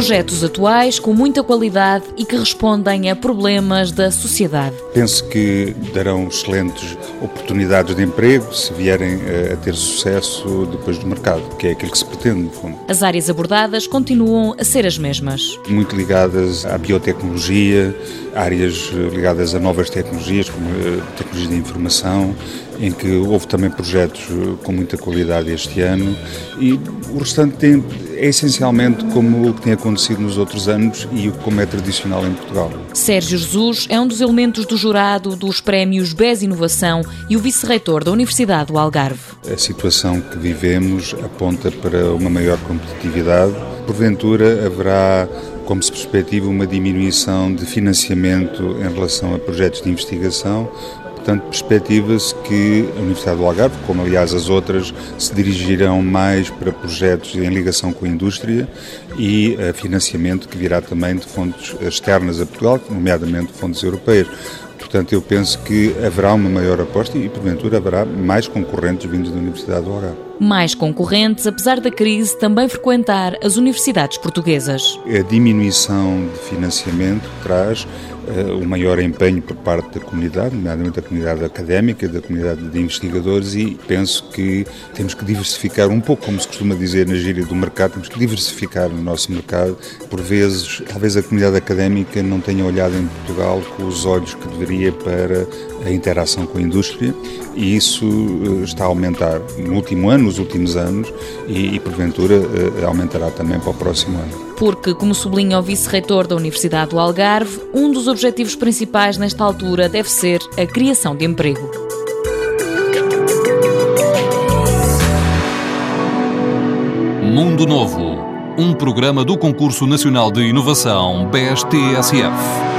Projetos atuais com muita qualidade e que respondem a problemas da sociedade. Penso que darão excelentes oportunidades de emprego se vierem a ter sucesso depois do mercado, que é aquilo que se pretende, no fundo. As áreas abordadas continuam a ser as mesmas. Muito ligadas à biotecnologia, áreas ligadas a novas tecnologias, como a tecnologia da informação, em que houve também projetos com muita qualidade este ano e o restante tem, é essencialmente como o que tem acontecido nos outros anos e como é tradicional em Portugal. Sérgio Jesus é um dos elementos do jurado dos prémios BES Inovação e o vice-reitor da Universidade do Algarve. A situação que vivemos aponta para uma maior competitividade. Porventura haverá como se perspectiva uma diminuição de financiamento em relação a projetos de investigação, Portanto, perspectiva-se que a Universidade do Algarve, como aliás as outras, se dirigirão mais para projetos em ligação com a indústria e a financiamento que virá também de fontes externas a Portugal, nomeadamente fontes europeias. Portanto, eu penso que haverá uma maior aposta e, porventura, haverá mais concorrentes vindos da Universidade do Algarve. Mais concorrentes, apesar da crise, também frequentar as universidades portuguesas. A diminuição de financiamento traz uh, o maior empenho por parte da comunidade, nomeadamente da comunidade académica, da comunidade de investigadores, e penso que temos que diversificar um pouco, como se costuma dizer na gíria do mercado, temos que diversificar o nosso mercado. Por vezes, talvez a comunidade académica não tenha olhado em Portugal com os olhos que deveria para a interação com a indústria, e isso uh, está a aumentar no último ano, nos últimos anos, e, e porventura uh, aumentará também para o próximo ano porque, como sublinha o vice-reitor da Universidade do Algarve, um dos objetivos principais nesta altura deve ser a criação de emprego. Mundo Novo, um programa do Concurso Nacional de Inovação BSTSF.